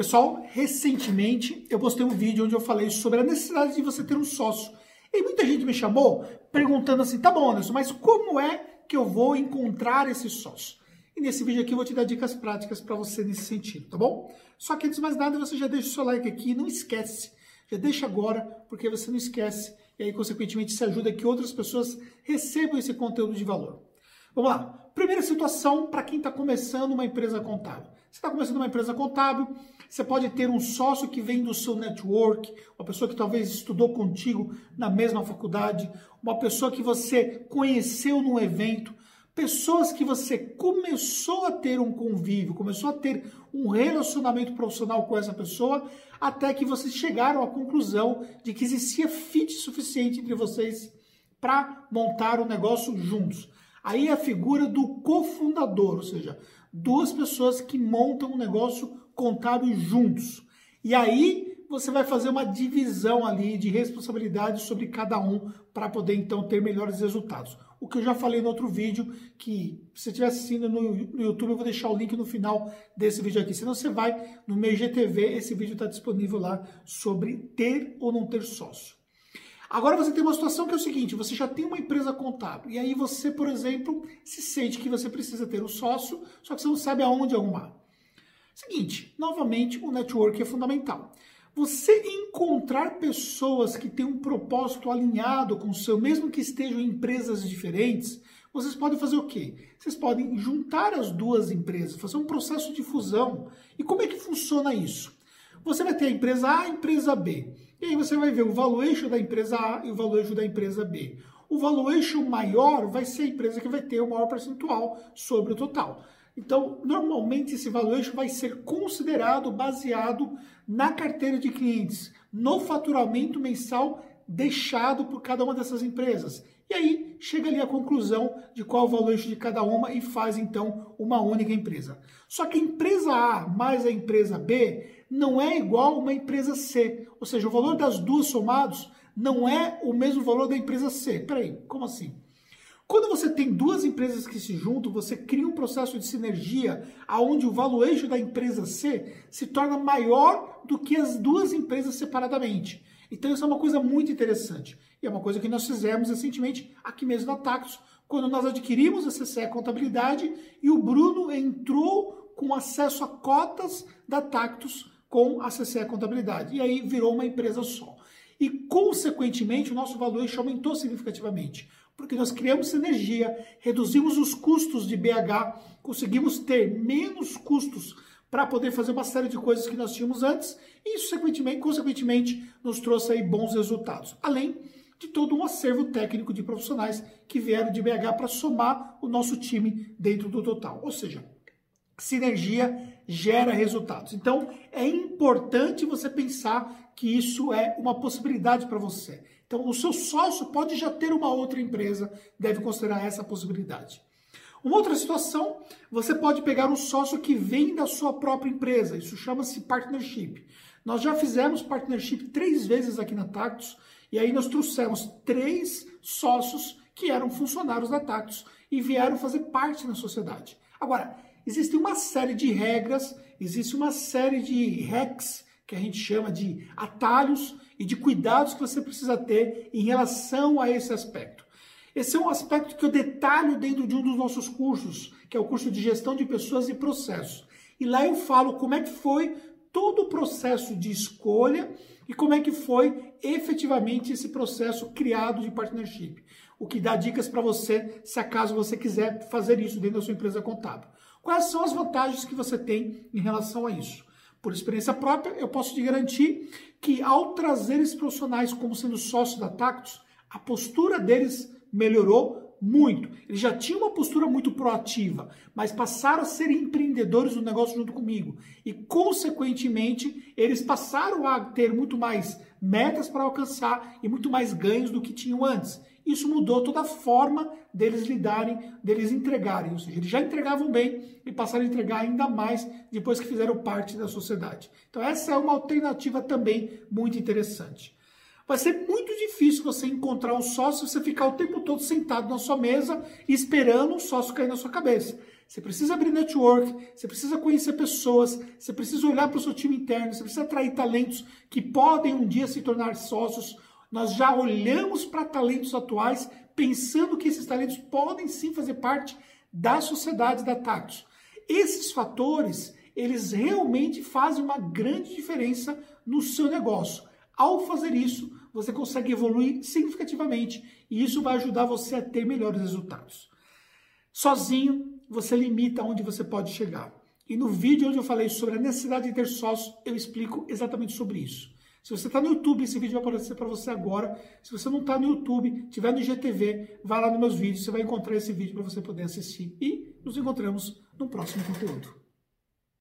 Pessoal, recentemente eu postei um vídeo onde eu falei sobre a necessidade de você ter um sócio. E muita gente me chamou perguntando assim: tá bom, Anderson, mas como é que eu vou encontrar esse sócio? E nesse vídeo aqui eu vou te dar dicas práticas para você nesse sentido, tá bom? Só que antes de mais nada, você já deixa o seu like aqui, não esquece. Já deixa agora, porque você não esquece e aí, consequentemente, se ajuda que outras pessoas recebam esse conteúdo de valor. Vamos lá. Primeira situação para quem está começando uma empresa contábil. Você está começando uma empresa contábil, você pode ter um sócio que vem do seu network, uma pessoa que talvez estudou contigo na mesma faculdade, uma pessoa que você conheceu num evento, pessoas que você começou a ter um convívio, começou a ter um relacionamento profissional com essa pessoa, até que vocês chegaram à conclusão de que existia fit suficiente entre vocês para montar um negócio juntos. Aí é a figura do cofundador, ou seja, duas pessoas que montam um negócio contábil juntos. E aí você vai fazer uma divisão ali de responsabilidade sobre cada um para poder então ter melhores resultados. O que eu já falei no outro vídeo, que se você estiver assistindo no, no, YouTube, eu vou deixar o link no final desse vídeo aqui. Senão você vai no meu GTV, esse vídeo está disponível lá sobre ter ou não ter sócio. Agora você tem uma situação que é o seguinte: você já tem uma empresa contábil, e aí você, por exemplo, se sente que você precisa ter um sócio, só que você não sabe aonde arrumar. Seguinte, novamente, o network é fundamental. Você encontrar pessoas que têm um propósito alinhado com o seu, mesmo que estejam em empresas diferentes, vocês podem fazer o quê? Vocês podem juntar as duas empresas, fazer um processo de fusão. E como é que funciona isso? Você vai ter a empresa A e a empresa B. E aí você vai ver o valuation da empresa A e o valuation da empresa B. O valuation maior vai ser a empresa que vai ter o maior percentual sobre o total. Então, normalmente esse valuation vai ser considerado baseado na carteira de clientes, no faturamento mensal deixado por cada uma dessas empresas. E aí chega ali a conclusão de qual o valuation de cada uma e faz então uma única empresa. Só que a empresa A mais a empresa B não é igual uma empresa C. Ou seja, o valor das duas somados não é o mesmo valor da empresa C. Peraí, como assim? Quando você tem duas empresas que se juntam, você cria um processo de sinergia aonde o valuation da empresa C se torna maior do que as duas empresas separadamente. Então isso é uma coisa muito interessante. E é uma coisa que nós fizemos recentemente aqui mesmo na Tactus, quando nós adquirimos a CCE Contabilidade e o Bruno entrou com acesso a cotas da Tactus com a CCE Contabilidade. E aí virou uma empresa só. E, consequentemente, o nosso valuation aumentou significativamente porque nós criamos sinergia, reduzimos os custos de BH, conseguimos ter menos custos para poder fazer uma série de coisas que nós tínhamos antes e isso, consequentemente, consequentemente nos trouxe aí bons resultados. Além de todo um acervo técnico de profissionais que vieram de BH para somar o nosso time dentro do total. Ou seja, sinergia gera resultados. Então, é importante você pensar que isso é uma possibilidade para você. Então, o seu sócio pode já ter uma outra empresa, deve considerar essa possibilidade. Uma outra situação, você pode pegar um sócio que vem da sua própria empresa, isso chama-se partnership. Nós já fizemos partnership três vezes aqui na Tactus, e aí nós trouxemos três sócios que eram funcionários da Tactus e vieram fazer parte na sociedade. Agora, existe uma série de regras, existe uma série de hacks, que a gente chama de atalhos, e de cuidados que você precisa ter em relação a esse aspecto. Esse é um aspecto que eu detalho dentro de um dos nossos cursos, que é o curso de gestão de pessoas e processos. E lá eu falo como é que foi todo o processo de escolha e como é que foi efetivamente esse processo criado de partnership. O que dá dicas para você, se acaso você quiser fazer isso dentro da sua empresa contábil. Quais são as vantagens que você tem em relação a isso? Por experiência própria, eu posso te garantir que ao trazer esses profissionais como sendo sócios da Tactus, a postura deles melhorou muito. Eles já tinham uma postura muito proativa, mas passaram a ser empreendedores do negócio junto comigo. E, consequentemente, eles passaram a ter muito mais metas para alcançar e muito mais ganhos do que tinham antes. Isso mudou toda a forma deles lidarem, deles entregarem. Ou seja, eles já entregavam bem e passaram a entregar ainda mais depois que fizeram parte da sociedade. Então, essa é uma alternativa também muito interessante. Vai ser muito difícil você encontrar um sócio se você ficar o tempo todo sentado na sua mesa esperando um sócio cair na sua cabeça. Você precisa abrir network, você precisa conhecer pessoas, você precisa olhar para o seu time interno, você precisa atrair talentos que podem um dia se tornar sócios. Nós já olhamos para talentos atuais pensando que esses talentos podem sim fazer parte da sociedade da Tactus. Esses fatores, eles realmente fazem uma grande diferença no seu negócio. Ao fazer isso, você consegue evoluir significativamente e isso vai ajudar você a ter melhores resultados. Sozinho, você limita onde você pode chegar. E no vídeo onde eu falei sobre a necessidade de ter sócios, eu explico exatamente sobre isso. Se você está no YouTube, esse vídeo vai aparecer para você agora. Se você não está no YouTube, estiver no IGTV, vai lá nos meus vídeos, você vai encontrar esse vídeo para você poder assistir. E nos encontramos no próximo conteúdo.